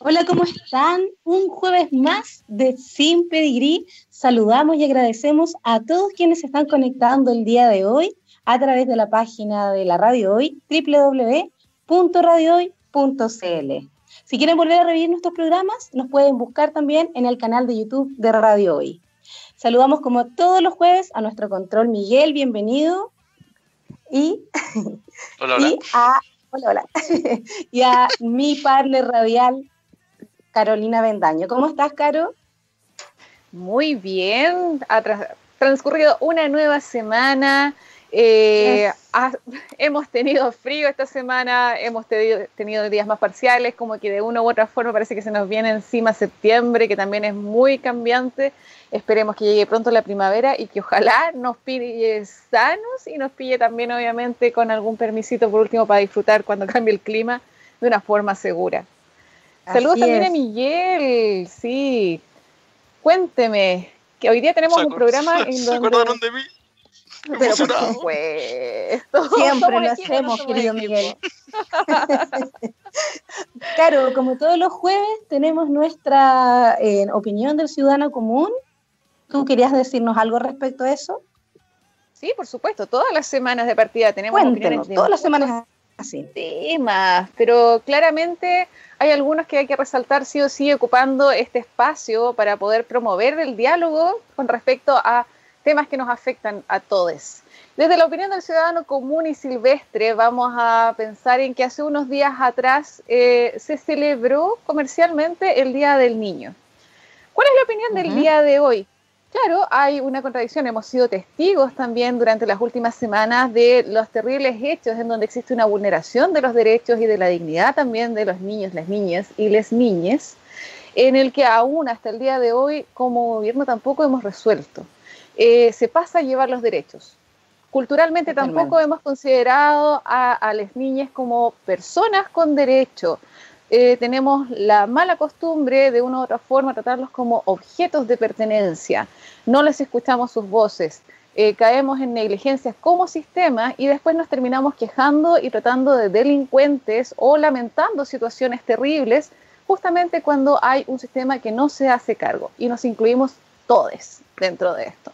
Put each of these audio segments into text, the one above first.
Hola, ¿cómo están? Un jueves más de Sin Pedigrí. Saludamos y agradecemos a todos quienes se están conectando el día de hoy a través de la página de la Radio Hoy, www.radiohoy.cl. Si quieren volver a revivir nuestros programas, nos pueden buscar también en el canal de YouTube de Radio Hoy. Saludamos como todos los jueves a nuestro control Miguel, bienvenido. Y, hola, hola. y a hola, hola. y a mi partner radial, Carolina Bendaño. ¿Cómo estás, Caro? Muy bien. Ha transcurrido una nueva semana. Eh, ha, hemos tenido frío esta semana, hemos tenido, tenido, días más parciales, como que de una u otra forma parece que se nos viene encima septiembre, que también es muy cambiante. Esperemos que llegue pronto la primavera y que ojalá nos pille sanos y nos pille también, obviamente, con algún permisito por último para disfrutar cuando cambie el clima de una forma segura. Saludos también a Miguel, sí. Cuénteme, que hoy día tenemos un programa en ¿Se acordaron de mí? Pero por supuesto. Siempre lo hacemos, querido Miguel. claro, como todos los jueves, tenemos nuestra eh, opinión del ciudadano común. ¿Tú querías decirnos algo respecto a eso? Sí, por supuesto. Todas las semanas de partida tenemos Cuéntenos, opiniones de todas las semanas así. Temas, pero claramente hay algunos que hay que resaltar sí o sí ocupando este espacio para poder promover el diálogo con respecto a temas que nos afectan a todos. Desde la opinión del ciudadano común y silvestre, vamos a pensar en que hace unos días atrás eh, se celebró comercialmente el Día del Niño. ¿Cuál es la opinión del uh -huh. día de hoy? Claro, hay una contradicción. Hemos sido testigos también durante las últimas semanas de los terribles hechos en donde existe una vulneración de los derechos y de la dignidad también de los niños, las niñas y les niñes, en el que aún hasta el día de hoy como gobierno tampoco hemos resuelto. Eh, se pasa a llevar los derechos. Culturalmente tampoco hemos considerado a, a, las niñas como personas con derecho. Eh, tenemos la mala costumbre de una u otra forma tratarlos como objetos de pertenencia. No les escuchamos sus voces. Eh, caemos en negligencias como sistema y después nos terminamos quejando y tratando de delincuentes o lamentando situaciones terribles justamente cuando hay un sistema que no se hace cargo y nos incluimos todos dentro de esto.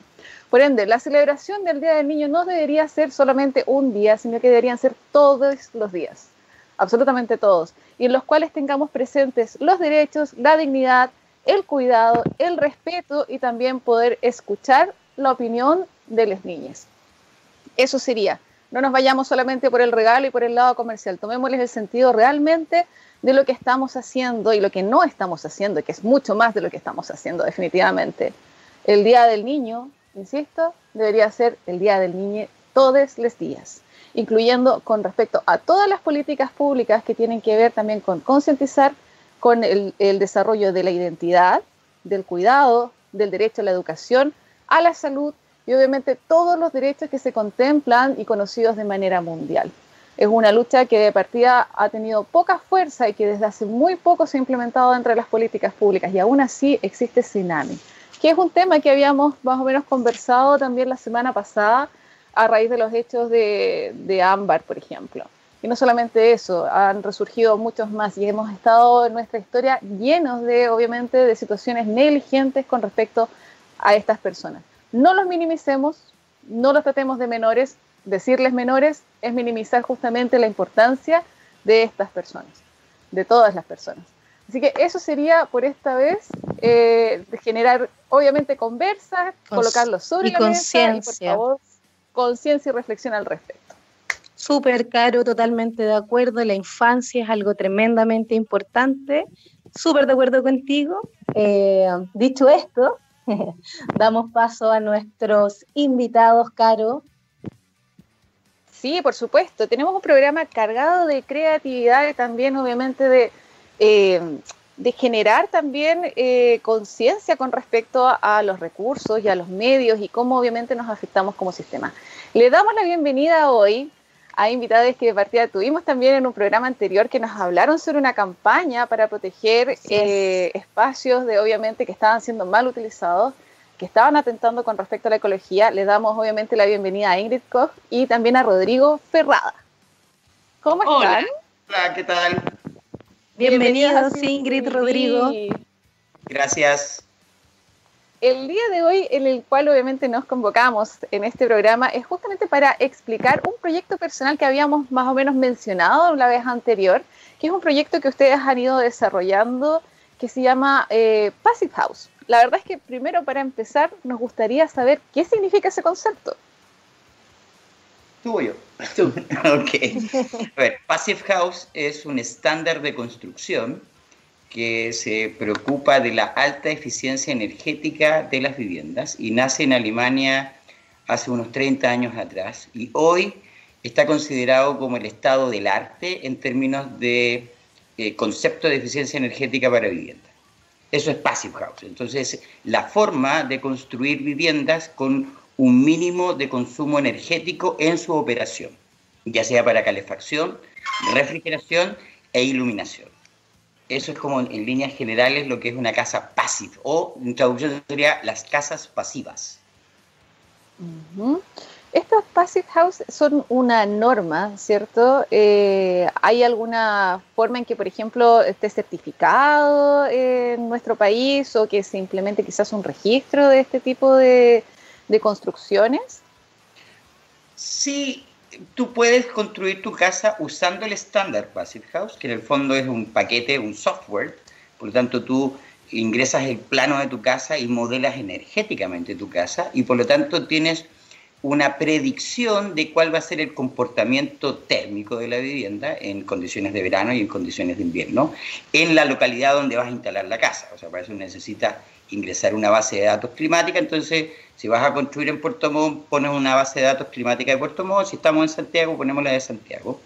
Por ende, la celebración del Día del Niño no debería ser solamente un día, sino que deberían ser todos los días, absolutamente todos, y en los cuales tengamos presentes los derechos, la dignidad, el cuidado, el respeto y también poder escuchar la opinión de las niñas. Eso sería. No nos vayamos solamente por el regalo y por el lado comercial, tomémosles el sentido realmente de lo que estamos haciendo y lo que no estamos haciendo, que es mucho más de lo que estamos haciendo definitivamente. El Día del Niño insisto, debería ser el Día del Niño todos los días, incluyendo con respecto a todas las políticas públicas que tienen que ver también con concientizar con el, el, desarrollo de la identidad, del cuidado, del derecho a la educación, a la salud y obviamente todos los derechos que se contemplan y conocidos de manera mundial. Es una lucha que de partida ha tenido poca fuerza y que desde hace muy poco se ha implementado dentro de las políticas públicas y aún así existe tsunami que es un tema que habíamos más o menos conversado también la semana pasada a raíz de los hechos de, de Ámbar, por ejemplo. Y no solamente eso, han resurgido muchos más y hemos estado en nuestra historia llenos de, obviamente, de situaciones negligentes con respecto a estas personas. No los minimicemos, no los tratemos de menores. Decirles menores es minimizar justamente la importancia de estas personas, de todas las personas. Así que eso sería por esta vez, eh, generar obviamente conversa, Con, colocarlo sobre la mesa y por favor conciencia y reflexión al respecto. Súper caro, totalmente de acuerdo. La infancia es algo tremendamente importante. Súper de acuerdo contigo. Eh, dicho esto, damos paso a nuestros invitados, Caro. Sí, por supuesto. Tenemos un programa cargado de creatividad y también, obviamente, de eh, de generar también eh, conciencia con respecto a, a, los recursos y a los medios y cómo obviamente nos afectamos como sistema. Le damos la bienvenida hoy a invitados que de partida tuvimos también en un programa anterior que nos hablaron sobre una campaña para proteger eh, espacios de obviamente que estaban siendo mal utilizados, que estaban atentando con respecto a la ecología. Le damos obviamente la bienvenida a Ingrid Koch y también a Rodrigo Ferrada. ¿Cómo están? Hola, Hola ¿qué tal? Bienvenidos, Ingrid, Rodrigo. Gracias. El día de hoy, en el cual obviamente nos convocamos en este programa, es justamente para explicar un proyecto personal que habíamos más o menos mencionado la vez anterior, que es un proyecto que ustedes han ido desarrollando que se llama eh, Passive House. La verdad es que primero para empezar nos gustaría saber qué significa ese concepto. Tú yo. ok. A ver, Passive House es un estándar de construcción que se preocupa de la alta eficiencia energética de las viviendas y nace en Alemania hace unos 30 años atrás y hoy está considerado como el estado del arte en términos de eh, concepto de eficiencia energética para viviendas. Eso es Passive House. Entonces, la forma de construir viviendas con un mínimo de consumo energético en su operación, ya sea para calefacción, refrigeración e iluminación. Eso es como en líneas generales lo que es una casa passive o en traducción sería las casas pasivas. Estos passive house son una norma, ¿cierto? Eh, ¿Hay alguna forma en que, por ejemplo, esté certificado en nuestro país o que se implemente quizás un registro de este tipo de, de construcciones? Sí, tú puedes construir tu casa usando el estándar Passive House, que en el fondo es un paquete, un software. Por lo tanto, tú ingresas el plano de tu casa y modelas energéticamente tu casa y por lo tanto tienes una predicción de cuál va a ser el comportamiento térmico de la vivienda en condiciones de verano y en condiciones de invierno en la localidad donde vas a instalar la casa. O sea, para eso necesitas ingresar una base de datos climática, entonces si vas a construir en Puerto Montt, pones una base de datos climática de Puerto Montt, si estamos en Santiago, ponemos la de Santiago.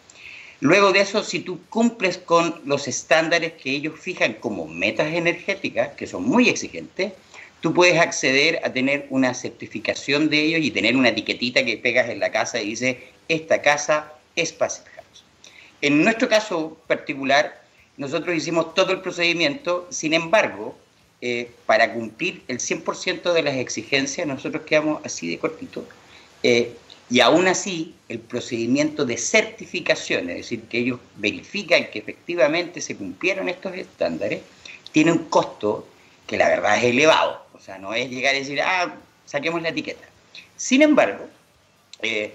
Luego de eso, si tú cumples con los estándares que ellos fijan como metas energéticas, que son muy exigentes, tú puedes acceder a tener una certificación de ellos y tener una etiquetita que pegas en la casa y dice, esta casa es Passive House. En nuestro caso particular, nosotros hicimos todo el procedimiento, sin embargo, eh, para cumplir el 100% de las exigencias, nosotros quedamos así de cortito. Eh, y aún así, el procedimiento de certificación, es decir, que ellos verifican que efectivamente se cumplieron estos estándares, tiene un costo que la verdad es elevado. O sea, no es llegar y decir, ah, saquemos la etiqueta. Sin embargo, eh,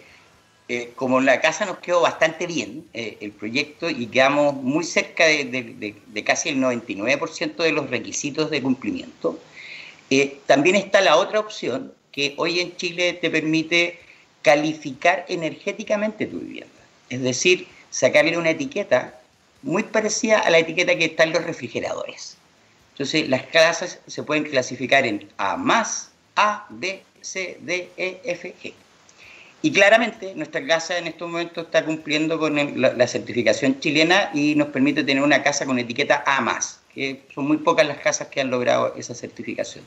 eh, como la casa nos quedó bastante bien, eh, el proyecto, y quedamos muy cerca de, casi el 99% de los requisitos de cumplimiento, eh, también está la otra opción que hoy en Chile te permite calificar energéticamente tu vivienda. Es decir, sacarle una etiqueta muy parecida a la etiqueta que está en los refrigeradores. Entonces, las casas se pueden clasificar en A A, B, C, D, E, F, G. Y claramente nuestra casa en estos momentos está cumpliendo con la, certificación chilena y nos permite tener una casa con etiqueta A, que son muy pocas las casas que han logrado esa certificación.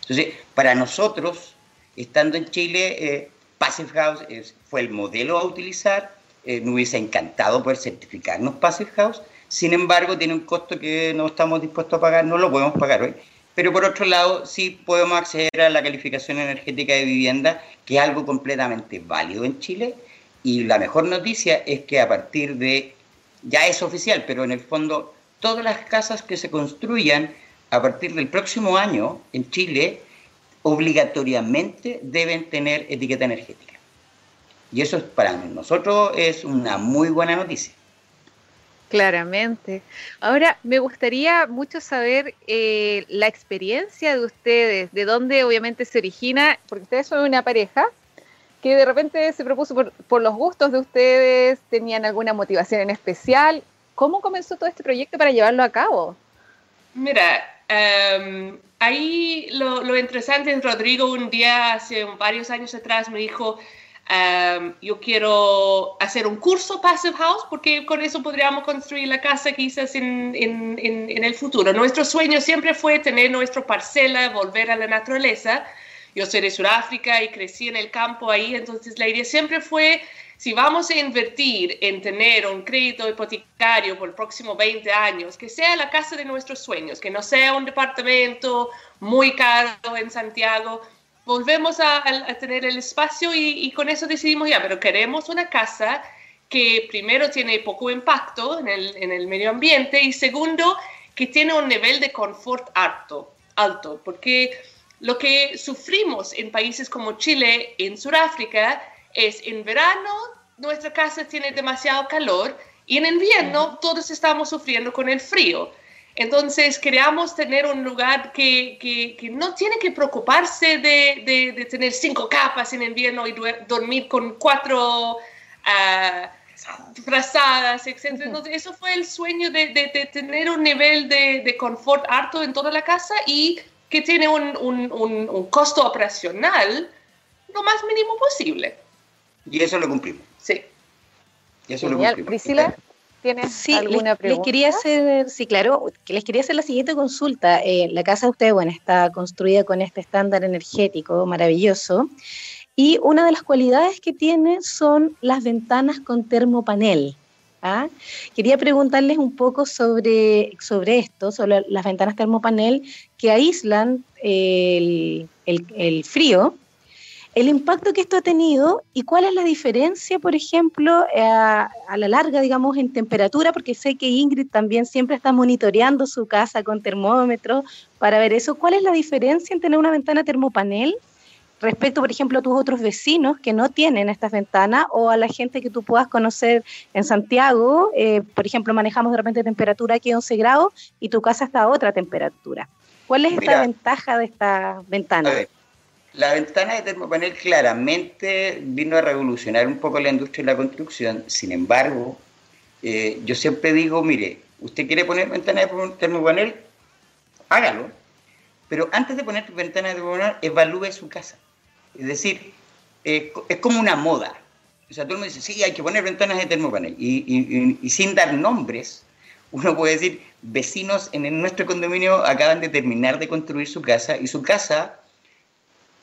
Entonces, para nosotros, estando en Chile, eh, Passive House fue el modelo a utilizar. Eh, hubiese encantado poder certificarnos Passive House. Sin embargo, tiene un costo que no estamos dispuestos a pagar, no lo podemos pagar hoy pero por otro lado sí podemos acceder a la calificación energética de vivienda, que es algo completamente válido en Chile, y la mejor noticia es que a partir de, ya es oficial, pero en el fondo todas las casas que se construyan a partir del próximo año en Chile obligatoriamente deben tener etiqueta energética. Y eso para nosotros es una muy buena noticia. Claramente. Ahora, me gustaría mucho saber eh, la experiencia de ustedes, de dónde obviamente se origina, porque ustedes son una pareja que de repente se propuso por, los gustos de ustedes, tenían alguna motivación en especial. ¿Cómo comenzó todo este proyecto para llevarlo a cabo? Mira, em, ahí lo, lo interesante es Rodrigo un día, hace varios años atrás, me dijo, yo quiero hacer un curso Passive House porque con eso podríamos construir la casa quizás en, en, en, el futuro. Nuestro sueño siempre fue tener nuestra parcela, volver a la naturaleza. Yo soy de Sudáfrica y crecí en el campo ahí, entonces la idea siempre fue, si vamos a invertir en tener un crédito hipotecario por el próximo 20 años, que sea la casa de nuestros sueños, que no sea un departamento muy caro en Santiago, volvemos a, tener el espacio y, con eso decidimos ya, pero queremos una casa que primero tiene poco impacto en el, en el medio ambiente y segundo, que tiene un nivel de confort alto, alto, porque lo que sufrimos en países como Chile, en Sudáfrica, es en verano nuestra casa tiene demasiado calor y en invierno todos estamos sufriendo con el frío. Entonces queríamos tener un lugar que, que, no tiene que preocuparse de, de, tener cinco capas en invierno y dormir con cuatro uh, frazadas, etc. Entonces eso fue el sueño de, tener un nivel de, confort alto en toda la casa y que tiene un, un, un, costo operacional lo más mínimo posible. Y eso lo cumplimos. Sí. Y eso lo cumplimos. Priscila. ¿Tienes sí, alguna les, pregunta? quería hacer, sí, claro, les quería hacer la siguiente consulta. Eh, la casa de ustedes, bueno, está construida con este estándar energético maravilloso. Y una de las cualidades que tiene son las ventanas con termopanel. ¿ah? Quería preguntarles un poco sobre, sobre esto, sobre las ventanas termopanel que aíslan el, el, el frío el impacto que esto ha tenido y cuál es la diferencia, por ejemplo, eh, a, la larga, digamos, en temperatura, porque sé que Ingrid también siempre está monitoreando su casa con termómetro para ver eso. ¿Cuál es la diferencia en tener una ventana termopanel respecto, por ejemplo, a tus otros vecinos que no tienen estas ventanas o a la gente que tú puedas conocer en Santiago? Eh, por ejemplo, manejamos de repente temperatura aquí 11 grados y tu casa está a otra temperatura. ¿Cuál es esta ventaja de esta ventana? La ventana de termopanel claramente vino a revolucionar un poco la industria de la construcción. Sin embargo, eh, yo siempre digo, mire, usted quiere poner ventana de termopanel, hágalo. Pero antes de poner ventana de termopanel, evalúe su casa. Es decir, es como una moda. O sea, todo el mundo dice, sí, hay que poner ventanas de termopanel. Y, y sin dar nombres, uno puede decir, vecinos en nuestro condominio acaban de terminar de construir su casa y su casa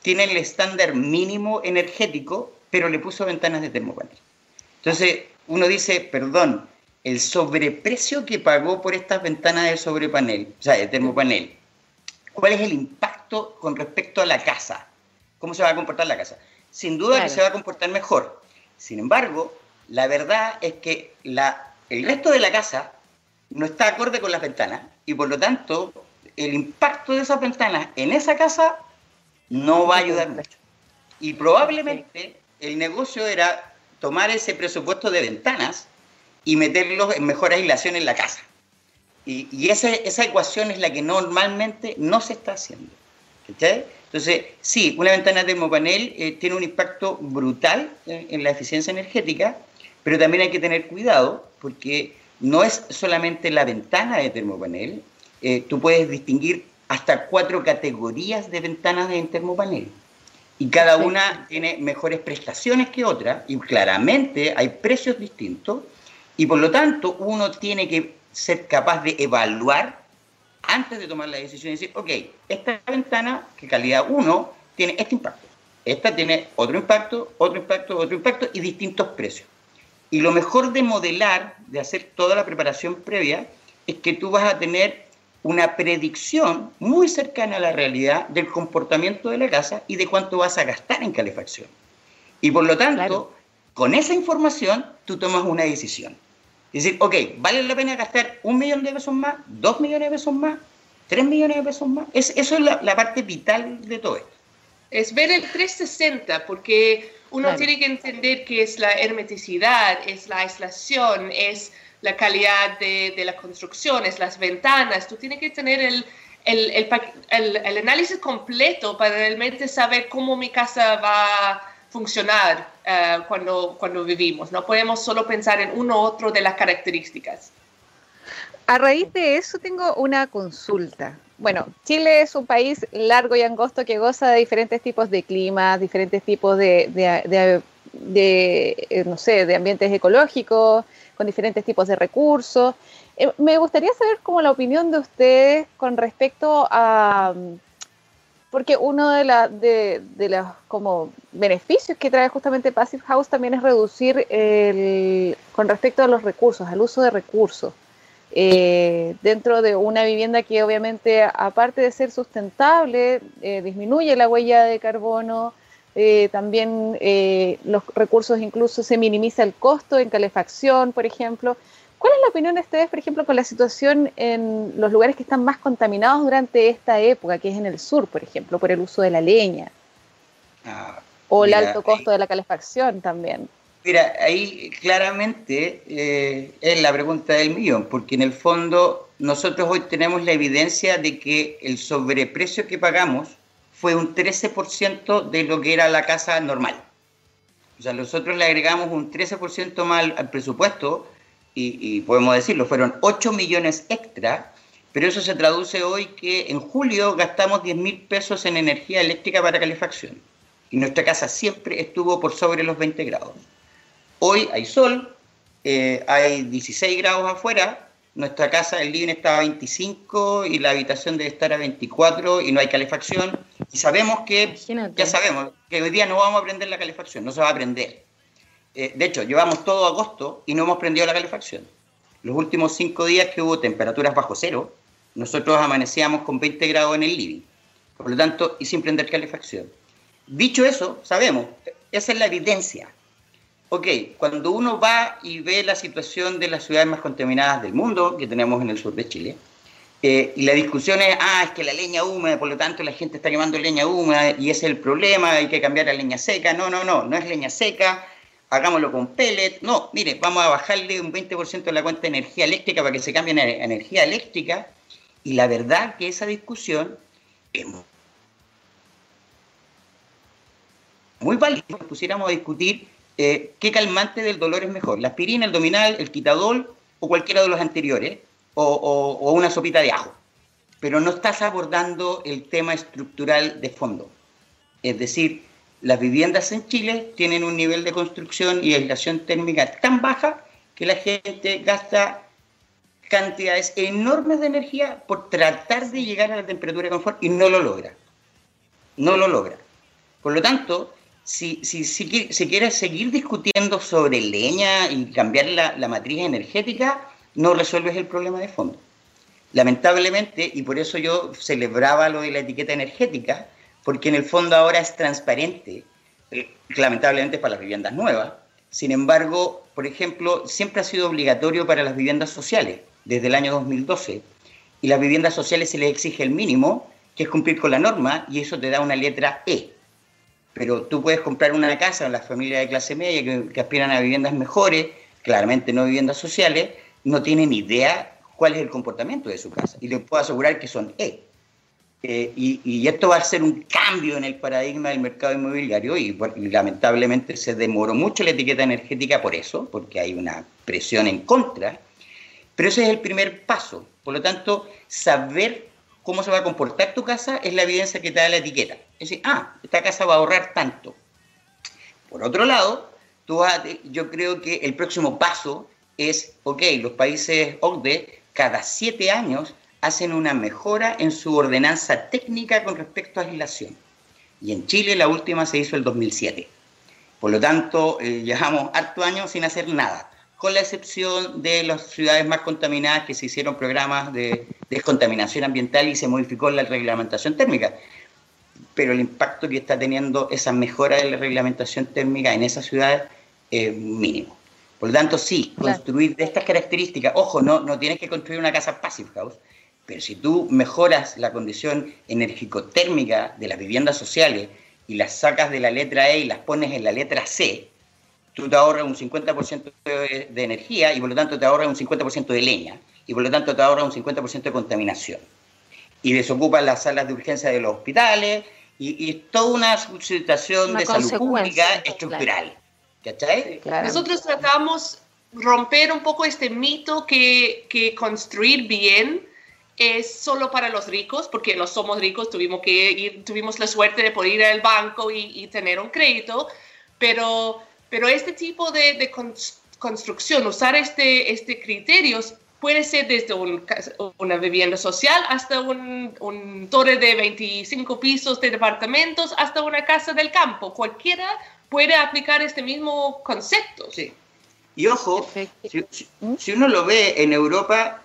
tiene el estándar mínimo energético, pero le puso ventanas de termopanel. Entonces, uno dice, perdón, el sobreprecio que pagó por estas ventanas de sobrepanel, o sea, de termopanel, ¿cuál es el impacto con respecto a la casa? ¿Cómo se va a comportar la casa? Sin duda que se va a comportar mejor. Sin embargo, la verdad es que la, el resto de la casa no está acorde con las ventanas y por lo tanto el impacto de esas ventanas en esa casa no va a ayudar mucho. Y probablemente el negocio era tomar ese presupuesto de ventanas y meterlo en mejor aislación en la casa. Y, y esa, ecuación es la que normalmente no se está haciendo. Entonces, sí, una ventana de termopanel eh, tiene un impacto brutal en, la eficiencia energética, pero también hay que tener cuidado porque no es solamente la ventana de termopanel, eh, tú puedes distinguir hasta cuatro categorías de ventanas de termopanel. Y cada una tiene mejores prestaciones que otra, y claramente hay precios distintos, y por lo tanto uno tiene que ser capaz de evaluar antes de tomar la decisión y decir, ok, esta ventana, que calidad 1, tiene este impacto. Esta tiene otro impacto, otro impacto, otro impacto y distintos precios. Y lo mejor de modelar, de hacer toda la preparación previa, es que tú vas a tener una predicción muy cercana a la realidad del comportamiento de la casa y de cuánto vas a gastar en calefacción. Y por lo tanto, con esa información tú tomas una decisión. Es decir, ok, ¿vale la pena gastar un millón de pesos más, dos millones de pesos más, tres millones de pesos más? Es, eso es la, parte vital de todo esto. Es ver el 360, porque uno tiene que entender que es la hermeticidad, es la aislación, es la calidad de, las construcciones, las ventanas, tú tienes que tener el, el, el, análisis completo para realmente saber cómo mi casa va a funcionar eh, cuando, cuando vivimos. No podemos solo pensar en uno u otro de las características. A raíz de eso tengo una consulta. Bueno, Chile es un país largo y angosto que goza de diferentes tipos de climas, diferentes tipos de, de, de, de eh, no sé, de ambientes ecológicos, con diferentes tipos de recursos. Eh, me gustaría saber como la opinión de ustedes con respecto a, porque uno de, de, los como beneficios que trae justamente Passive House también es reducir el, con respecto a los recursos, al uso de recursos. Eh, dentro de una vivienda que obviamente, aparte de ser sustentable, eh, disminuye la huella de carbono, eh, también eh, los recursos incluso se minimiza el costo en calefacción, por ejemplo. ¿Cuál es la opinión de ustedes, por ejemplo, con la situación en los lugares que están más contaminados durante esta época, que es en el sur, por ejemplo, por el uso de la leña? Ah, o el alto costo de la calefacción también. Mira, ahí claramente eh, es la pregunta del millón, porque en el fondo nosotros hoy tenemos la evidencia de que el sobreprecio que pagamos fue un 13% de lo que era la casa normal. O sea, nosotros le agregamos un 13% más al presupuesto y, podemos decirlo, fueron 8 millones extra, pero eso se traduce hoy que en julio gastamos 10 mil pesos en energía eléctrica para calefacción. Y nuestra casa siempre estuvo por sobre los 20 grados. Hoy hay sol, eh, hay 16 grados afuera, nuestra casa, el living está a 25 y la habitación debe estar a 24 y no hay calefacción. Y sabemos que, ya sabemos, que hoy día no vamos a prender la calefacción, no se va a prender. Eh, de hecho, llevamos todo agosto y no hemos prendido la calefacción. Los últimos cinco días que hubo temperaturas bajo cero, nosotros amanecíamos con 20 grados en el living. Por lo tanto, y sin prender calefacción. Dicho eso, sabemos, esa es la evidencia. Ok, cuando uno va y ve la situación de las ciudades más contaminadas del mundo, que tenemos en el sur de Chile, eh, y la discusión es, ah, es que la leña húmeda, por lo tanto la gente está quemando leña húmeda y ese es el problema, hay que cambiar a leña seca. No, no, no, no es leña seca, hagámoslo con pellet. No, mire, vamos a bajarle un 20% de la cuenta de energía eléctrica para que se cambie a energía eléctrica. Y la verdad que esa discusión es muy válida. Si pusiéramos a discutir eh, qué calmante del dolor es mejor, la aspirina, el dominal, el quitadol o cualquiera de los anteriores, o, o una sopita de ajo. Pero no estás abordando el tema estructural de fondo. Es decir, las viviendas en Chile tienen un nivel de construcción y aislación térmica tan baja que la gente gasta cantidades enormes de energía por tratar de llegar a la temperatura de confort y no lo logra. No lo logra. Por lo tanto, si, si, si, quieres seguir discutiendo sobre leña y cambiar la, la matriz energética, no resuelves el problema de fondo. Lamentablemente, y por eso yo celebraba lo de la etiqueta energética, porque en el fondo ahora es transparente, eh, lamentablemente para las viviendas nuevas. Sin embargo, por ejemplo, siempre ha sido obligatorio para las viviendas sociales, desde el año 2012. Y las viviendas sociales se les exige el mínimo, que es cumplir con la norma, y eso te da una letra E. Pero tú puedes comprar una casa en las familias de clase media que, aspiran a viviendas mejores, claramente no viviendas sociales, no tienen idea cuál es el comportamiento de su casa. Y les puedo asegurar que son E. Eh, y, esto va a ser un cambio en el paradigma del mercado inmobiliario y, lamentablemente se demoró mucho la etiqueta energética por eso, porque hay una presión en contra, pero ese es el primer paso. Por lo tanto, saber cómo se va a comportar tu casa es la evidencia que te da la etiqueta. Es decir, ah, esta casa va a ahorrar tanto. Por otro lado, tú yo creo que el próximo paso es, ok, los países OCDE cada siete años hacen una mejora en su ordenanza técnica con respecto a aislación. Y en Chile la última se hizo el 2007. Por lo tanto, eh, llevamos harto años sin hacer nada, con la excepción de las ciudades más contaminadas que se hicieron programas de descontaminación ambiental y se modificó la reglamentación térmica. Pero el impacto que está teniendo esa mejora de la reglamentación térmica en esas ciudades es mínimo. Por lo tanto, sí, construir de estas características, ojo, no, no tienes que construir una casa passive house, pero si tú mejoras la condición enérgico-térmica de las viviendas sociales y las sacas de la letra E y las pones en la letra C, tú te ahorras un 50% de, energía y por lo tanto te ahorras un 50% de leña y por lo tanto te ahorras un 50% de contaminación. Y desocupas las salas de urgencia de los hospitales y, es toda una situación de salud pública estructural. ¿Cachai? Nosotros tratamos romper un poco este mito que, que construir bien es solo para los ricos, porque no somos ricos, tuvimos que ir, tuvimos la suerte de poder ir al banco y, tener un crédito, pero, pero este tipo de, construcción, usar este, este criterio puede ser desde una vivienda social hasta un, un, torre de 25 pisos de departamentos hasta una casa del campo. Cualquiera puede aplicar este mismo concepto. Sí. Y ojo, si, si, uno lo ve en Europa,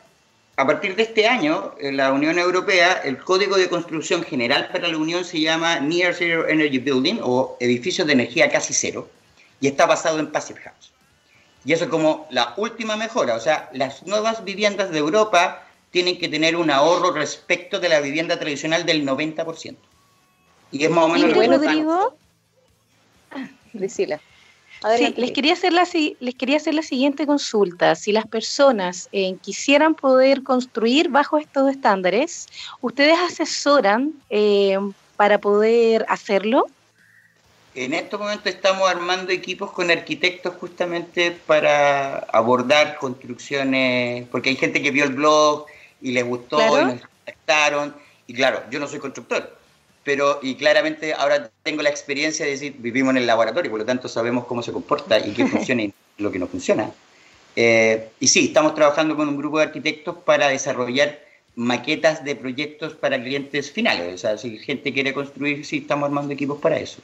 a partir de este año, en la Unión Europea, el Código de Construcción General para la Unión se llama Near Zero Energy Building o edificios de energía casi cero y está basado en Passive House. Y eso es como la última mejora, o sea, las nuevas viviendas de Europa tienen que tener un ahorro respecto de la vivienda tradicional del 90%. Y es más o menos ¿Y lo que Rodrigo? Priscila. Sí, les quería, hacer la, si- les quería hacer la siguiente consulta. Si las personas eh, quisieran poder construir bajo estos estándares, ¿ustedes asesoran eh, para poder hacerlo? En este momento estamos armando equipos con arquitectos justamente para abordar construcciones, porque hay gente que vio el blog y les gustó Claro. y nos contactaron. Y claro, yo no soy constructor, pero y claramente ahora tengo la experiencia de decir, vivimos en el laboratorio, por lo tanto sabemos cómo se comporta y qué funciona y lo que no funciona. Eh, y sí, estamos trabajando con un grupo de arquitectos para desarrollar maquetas de proyectos para clientes finales. O sea, si gente quiere construir, sí, estamos armando equipos para eso.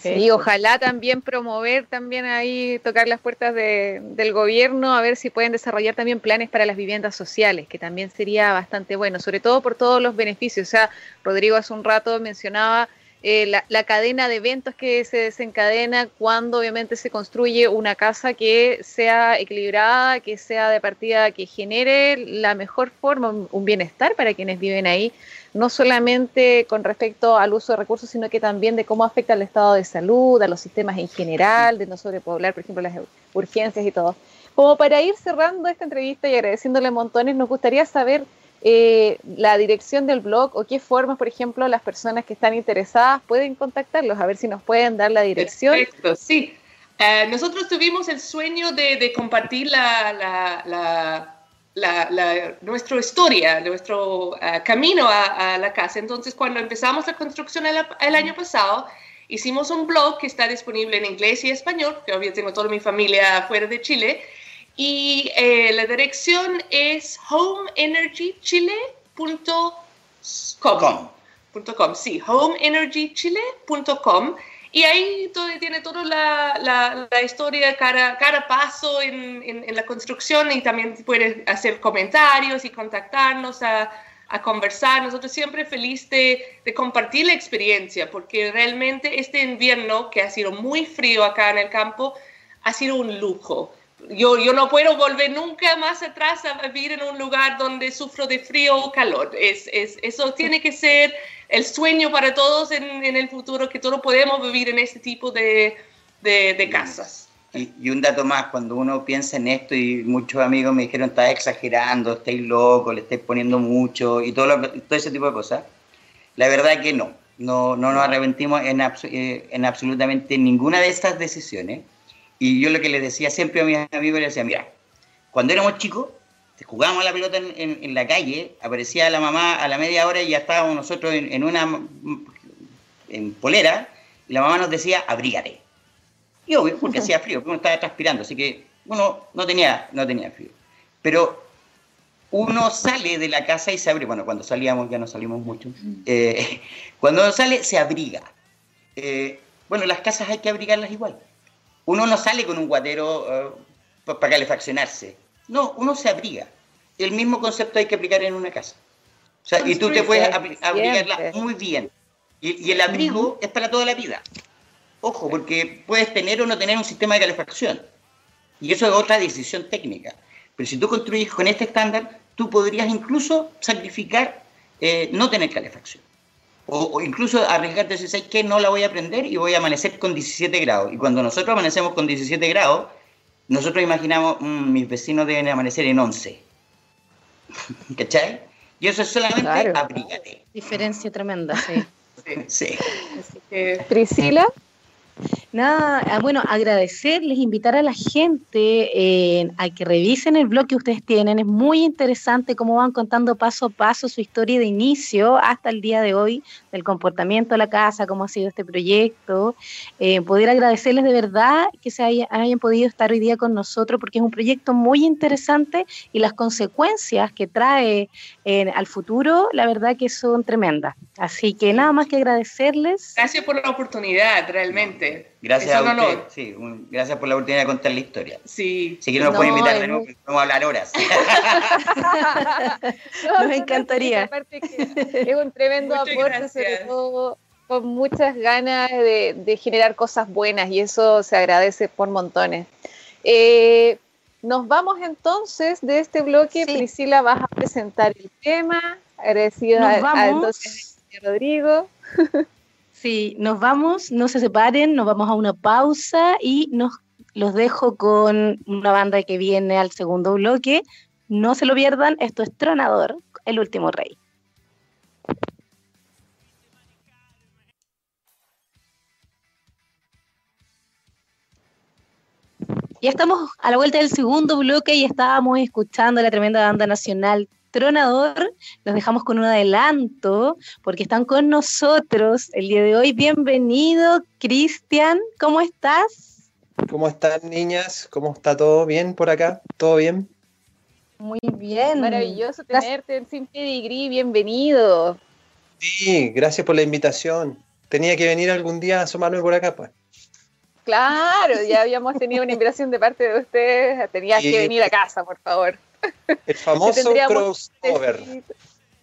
Sí, ojalá también promover, también ahí tocar las puertas de- del gobierno, a ver si pueden desarrollar también planes para las viviendas sociales, que también sería bastante bueno, sobre todo por todos los beneficios. O sea, Rodrigo hace un rato mencionaba eh, la, la cadena de eventos que se desencadena cuando obviamente se construye una casa que sea equilibrada, que sea de partida, que genere la mejor forma, un bienestar para quienes viven ahí no solamente con respecto al uso de recursos, sino que también de cómo afecta al estado de salud, a los sistemas en general, de no sobrepoblar, por ejemplo, las urgencias y todo. Como para ir cerrando esta entrevista y agradeciéndole montones, nos gustaría saber eh, la dirección del blog o qué formas, por ejemplo, las personas que están interesadas pueden contactarlos, a ver si nos pueden dar la dirección. Perfecto, sí. Eh, nosotros tuvimos el sueño de, compartir la, la, la- nuestra historia, nuestro eh, camino a, a la casa. Entonces, cuando empezamos la construcción el, el año pasado, hicimos un blog que está disponible en inglés y español, que obviamente tengo toda mi familia fuera de Chile. Y eh, la dirección es homeenergychile.com. Com. .com, sí, homeenergychile.com y ahí todo, tiene toda la, la, la historia, cada, cada paso en, en, en la construcción y también puedes hacer comentarios y contactarnos a, a conversar. Nosotros siempre feliz de, de compartir la experiencia porque realmente este invierno que ha sido muy frío acá en el campo ha sido un lujo. Yo, yo no puedo volver nunca más atrás a vivir en un lugar donde sufro de frío o calor. Es, es, eso tiene que ser el sueño para todos en, en el futuro, que todos podemos vivir en este tipo de, de, de casas. Y, y un dato más, cuando uno piensa en esto, y muchos amigos me dijeron, estás exagerando, estáis loco, le estáis poniendo mucho, y todo, lo- todo ese tipo de cosas, la verdad es que no, no, no nos arrepentimos en, abso- eh, en absolutamente ninguna de estas decisiones. Y yo lo que les decía siempre a mis amigos, les decía, mira, cuando éramos chicos, jugábamos a la pelota en, en- en la calle, aparecía la mamá a la media hora y ya estábamos nosotros en, en una en polera, y la mamá nos decía, abrígate. Y obvio, porque hacía frío, porque uno estaba transpirando, así que uno no tenía, no tenía frío. Pero uno sale de la casa y se abre, bueno, cuando salíamos, ya no salimos mucho, eh, cuando uno sale se abriga. Eh, bueno, las casas hay que abrigarlas igual. Uno no sale con un guatero eh, pa- para calefaccionarse. No, uno se abriga. El mismo concepto hay que aplicar en una casa. O sea, y tú te puedes abri- abrigarla muy bien. Y, y el abrigo es para toda la vida. Ojo, porque puedes tener o no tener un sistema de calefacción. Y eso es otra decisión técnica. Pero si tú construyes con este estándar, tú podrías incluso sacrificar eh, no tener calefacción. O, o incluso arriesgarte a decir, ¿sabes qué? No la voy a prender y voy a amanecer con 17 grados. Y cuando nosotros amanecemos con 17 grados, nosotros imaginamos, "Mm, mis vecinos deben amanecer en 11. ¿Cachai? Y eso es solamente Claro. abrígate. Diferencia tremenda, sí. Sí. Así que Priscila, Nada, ah, bueno, agradecerles, invitar a la gente eh, a que revisen el blog que ustedes tienen. Es muy interesante cómo van contando paso a paso su historia de inicio hasta el día de hoy, del comportamiento de la casa, cómo ha sido este proyecto. Eh, poder agradecerles de verdad que se haya- hayan podido estar hoy día con nosotros, porque es un proyecto muy interesante y las consecuencias que trae eh, al futuro, la verdad que son tremendas. Así que nada más que agradecerles. Gracias por la oportunidad, realmente. Gracias a usted. Sí, gracias por la oportunidad de contar la historia. Sí. Si quieren nos pueden invitar de nuevo, vamos a hablar horas. nos encantaría. es un tremendo aporte, sobre todo con muchas ganas de, generar cosas buenas y eso se agradece por montones. Eh, nos vamos entonces de este bloque. Priscila, vas a presentar el tema. Agradecida a, entonces Rodrigo. Sí, nos vamos, no se separen, nos vamos a una pausa y nos los dejo con una banda que viene al segundo bloque. No se lo pierdan, esto es Tronador, el último rey. Ya estamos a la vuelta del segundo bloque y estábamos escuchando la tremenda banda nacional Tronador. Los dejamos con un adelanto porque están con nosotros el día de hoy. Bienvenido, Cristian. ¿Cómo estás? ¿Cómo están, niñas? ¿Cómo está todo bien por acá? ¿Todo bien? Muy bien. Maravilloso tenerte en Sin Pedigrí. Bienvenido. Sí, gracias por la invitación. Tenía que venir algún día a asomarme por acá, pues. Claro, ya habíamos tenido una invitación de parte de ustedes. Tenías que venir a casa, por favor. El famoso crossover.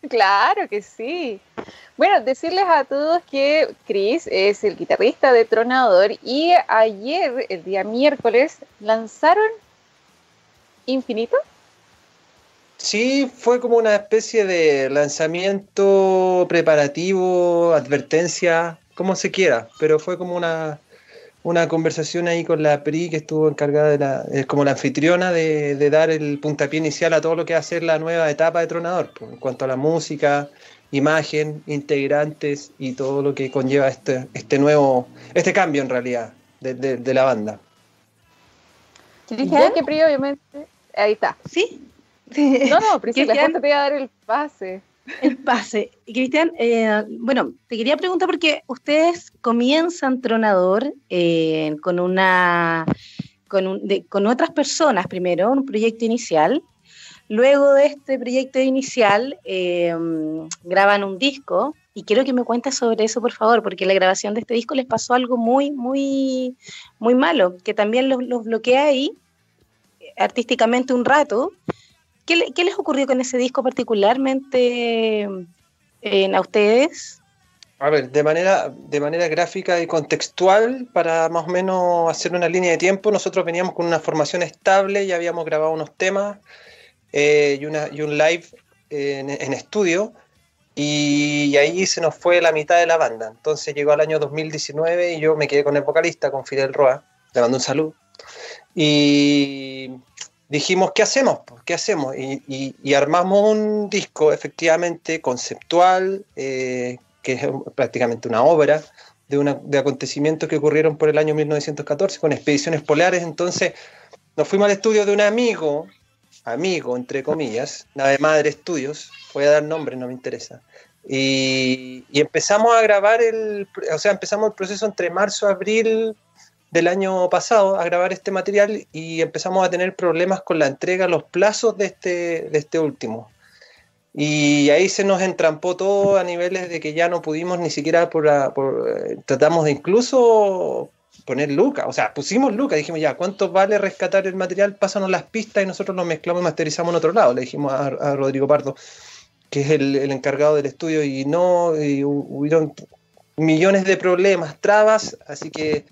Claro que sí. Bueno, decirles a todos que Chris es el guitarrista de Tronador y ayer, el día miércoles, lanzaron Infinito. Sí, fue como una especie de lanzamiento preparativo, advertencia, como se quiera, pero fue como una, una conversación ahí con la PRI que estuvo encargada de la, es como la anfitriona de, dar el puntapié inicial a todo lo que va a ser la nueva etapa de Tronador, pues, en cuanto a la música, imagen, integrantes y todo lo que conlleva este, este nuevo, este cambio en realidad de, la banda. Dije que PRI obviamente, ahí está. Sí. No, no, Priscila, te voy a dar el pase. El pase. Cristian, eh, bueno, te quería preguntar porque ustedes comienzan Tronador eh, con una con, con, otras personas primero, un proyecto inicial. Luego de este proyecto inicial eh, graban un disco y quiero que me cuentes sobre eso, por favor, porque la grabación de este disco les pasó algo muy, muy, muy malo, que también los, los bloquea ahí artísticamente un rato ¿Qué, les ocurrió con ese disco particularmente a ustedes? A ver, de manera, de manera gráfica y contextual, para más o menos hacer una línea de tiempo, nosotros veníamos con una formación estable, ya habíamos grabado unos temas eh, y, y, un live en, estudio, y, ahí se nos fue la mitad de la banda. Entonces llegó el año 2019 y yo me quedé con el vocalista, con Fidel Roa, le mando un saludo. Y dijimos, ¿qué hacemos? ¿Qué hacemos? Y, armamos un disco efectivamente conceptual, eh, que es prácticamente una obra de, una, de acontecimientos que ocurrieron por el año 1914 con expediciones polares. Entonces nos fuimos al estudio de un amigo, amigo entre comillas, Nave Madre Estudios, voy a dar nombre, no me interesa. Y, y empezamos a grabar el, o sea, empezamos el proceso entre marzo, abril, del año pasado a grabar este material y empezamos a tener problemas con la entrega, los plazos de este, de este último. Y ahí se nos entrampó todo a niveles de que ya no pudimos ni siquiera por, eh, tratamos de incluso poner Luca, o sea, pusimos Luca, dijimos ya, ¿cuánto vale rescatar el material? Pásanos las pistas y nosotros lo mezclamos y masterizamos en otro lado, le dijimos a, Rodrigo Pardo, que es el, el, encargado del estudio, y no, y hubieron millones de problemas, trabas, así que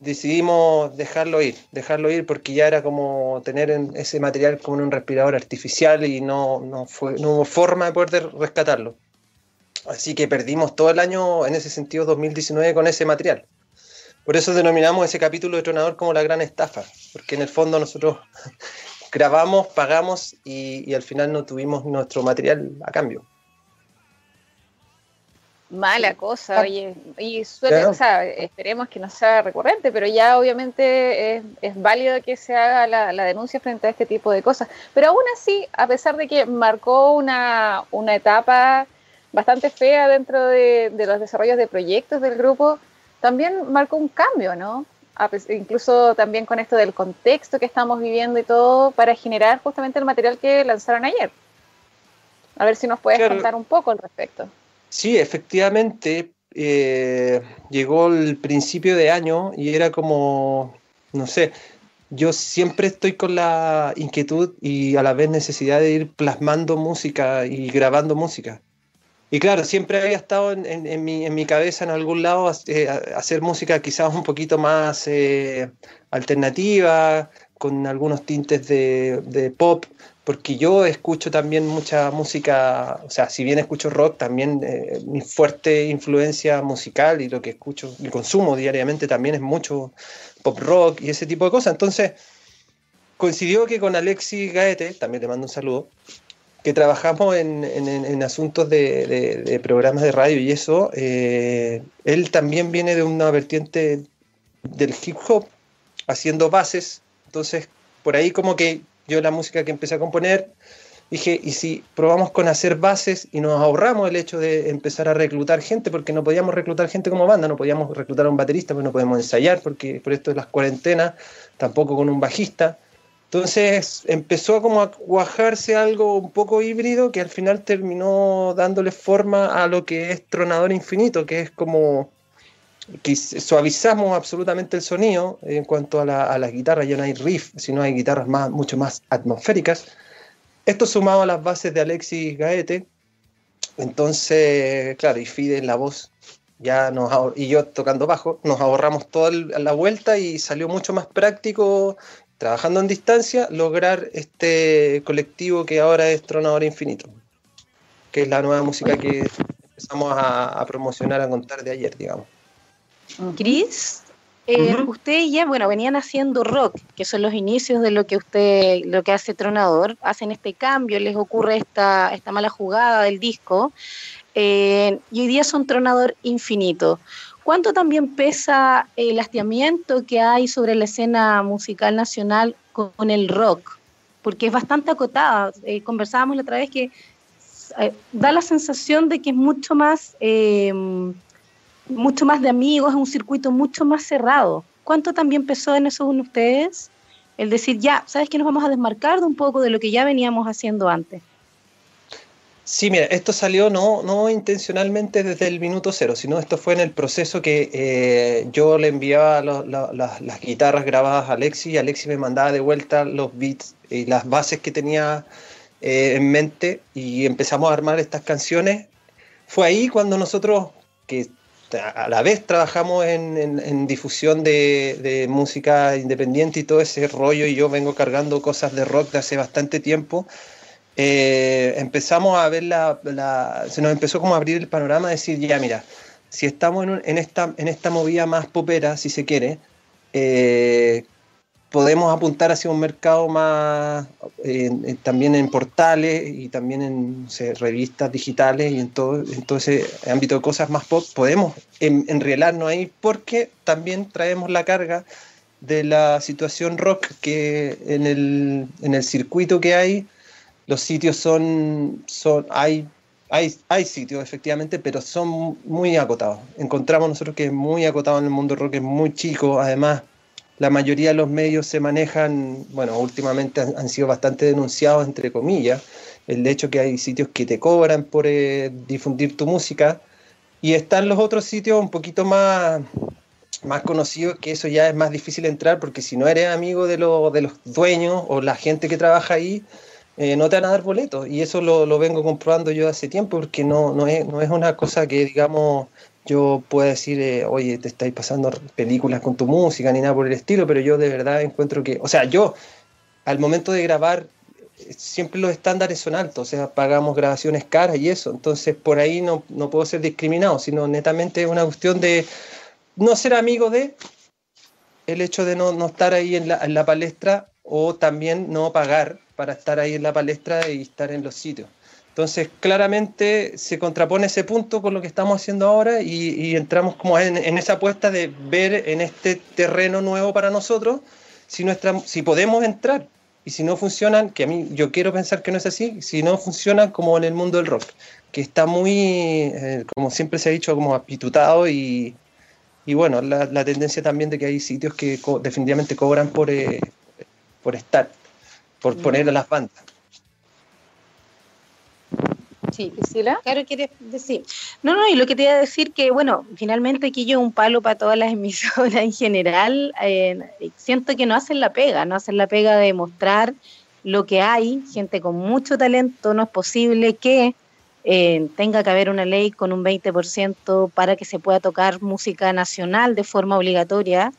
decidimos dejarlo ir, dejarlo ir porque ya era como tener ese material como en un respirador artificial y no, no, fue, no hubo forma de poder rescatarlo. Así que perdimos todo el año, en ese sentido, 2019 con ese material. Por eso denominamos ese capítulo de Tronador como la gran estafa, porque en el fondo nosotros grabamos, pagamos y, y al final no tuvimos nuestro material a cambio. Mala cosa, oye, y suele, o sea, esperemos que no sea recurrente, pero ya obviamente es, válido que se haga la, denuncia frente a este tipo de cosas. Pero aún así, a pesar de que marcó una, una etapa bastante fea dentro de, los desarrollos de proyectos del grupo, también marcó un cambio, ¿no? incluso también con esto del contexto que estamos viviendo y todo, para generar justamente el material que lanzaron ayer. A ver si nos puedes contar un poco al respecto. Sí, efectivamente, eh, llegó el principio de año y era como, no sé, yo siempre estoy con la inquietud y a la vez necesidad de ir plasmando música y grabando música. Y claro, siempre había estado en, mi, cabeza en algún lado eh, hacer música quizás un poquito más eh, alternativa, con algunos tintes de, pop, porque yo escucho también mucha música, o sea, si bien escucho rock, también eh, mi fuerte influencia musical y lo que escucho y consumo diariamente también es mucho pop rock y ese tipo de cosas. Entonces, coincidió que con Alexis Gaete, también te mando un saludo, que trabajamos en, asuntos de, programas de radio y eso, eh, él también viene de una vertiente del hip hop, haciendo bases, entonces por ahí como que yo la música que empecé a componer, dije, ¿y si probamos con hacer bases y nos ahorramos el hecho de empezar a reclutar gente? Porque no podíamos reclutar gente como banda, no podíamos reclutar a un baterista, porque no podemos ensayar, porque por esto de las cuarentenas, tampoco con un bajista. Entonces empezó como a cuajarse algo un poco híbrido que al final terminó dándole forma a lo que es Tronador Infinito, que es como que suavizamos absolutamente el sonido en cuanto a la, a guitarra, ya no hay riff, sino hay guitarras más, mucho más atmosféricas. Esto sumado a las bases de Alexis Gaete, entonces, claro, y Fide en la voz, ya nos y yo tocando bajo, nos ahorramos toda la vuelta y salió mucho más práctico trabajando en distancia, lograr este colectivo que ahora es Tronador Infinito, que es la nueva música que empezamos a, promocionar, a contar de ayer, digamos. Cris, eh, ustedes ya, bueno, venían haciendo rock, que son los inicios de lo que usted, lo que hace Tronador, hacen este cambio, les ocurre esta, esta mala jugada del disco, eh, y hoy día son Tronador Infinito. ¿Cuánto también pesa el hastiamiento que hay sobre la escena musical nacional con el rock? Porque es bastante acotada. Eh, conversábamos la otra vez que eh, da la sensación de que es mucho más, eh, mucho más de amigos, un circuito mucho más cerrado. ¿Cuánto también pesó en eso en ustedes? El decir, ya, ¿sabes que nos vamos a desmarcar de un poco de lo que ya veníamos haciendo antes? Sí, mira, esto salió no, no intencionalmente desde el minuto cero, sino esto fue en el proceso que eh, yo le enviaba las guitarras grabadas a Alexi y Alexi me mandaba de vuelta los beats y las bases que tenía eh, en mente y empezamos a armar estas canciones. Fue ahí cuando nosotros, que a la vez trabajamos en, difusión de, música independiente y todo ese rollo y yo vengo cargando cosas de rock de hace bastante tiempo, eh, empezamos a ver la, se nos empezó como a abrir el panorama, decir, ya mira, si estamos en, esta, en esta movida más popera, si se quiere, eh, podemos apuntar hacia un mercado más, también en portales y también en revistas digitales y en todo, en todo ese ámbito de cosas más pop, podemos enrielarnos ahí porque también traemos la carga de la situación rock que en el, en el circuito que hay, los sitios son, son hay, hay, hay sitios efectivamente, pero son muy acotados. Encontramos nosotros que es muy acotado en el mundo rock, es muy chico, además la mayoría de los medios se manejan, bueno, últimamente han, sido bastante denunciados, entre comillas, el hecho que hay sitios que te cobran por eh, difundir tu música, y están los otros sitios un poquito más, más conocidos, que eso ya es más difícil entrar, porque si no eres amigo de, de los dueños o la gente que trabaja ahí, eh, no te van a dar boletos. Y eso lo, vengo comprobando yo hace tiempo, porque no, no, es, no es una cosa que, digamos, yo pueda decir, eh, oye, te estáis pasando películas con tu música, ni nada por el estilo, pero yo de verdad encuentro que, o sea, yo al momento de grabar, siempre los estándares son altos, o sea, pagamos grabaciones caras y eso, entonces por ahí no, no puedo ser discriminado, sino netamente es una cuestión de no ser amigo de el hecho de no, no estar ahí en la palestra o también no pagar para estar ahí en la palestra y estar en los sitios. Entonces, claramente se contrapone ese punto con lo que estamos haciendo ahora y, entramos como en, esa apuesta de ver en este terreno nuevo para nosotros si, nuestra, si podemos entrar y si no funcionan, que a mí yo quiero pensar que no es así, si no funcionan como en el mundo del rock, que está muy, eh, como siempre se ha dicho, como apitutado y, y bueno, la, tendencia también de que hay sitios que definitivamente cobran por, eh, por estar por poner a las bandas. Sí, Priscila. Claro, quieres decir. No, no, y lo que te iba a decir que, bueno, finalmente aquí yo un palo para todas las emisoras en general. Eh, siento que no hacen la pega, no hacen la pega de mostrar lo que hay, gente con mucho talento, no es posible que eh, tenga que haber una ley con un 20% para que se pueda tocar música nacional de forma obligatoria.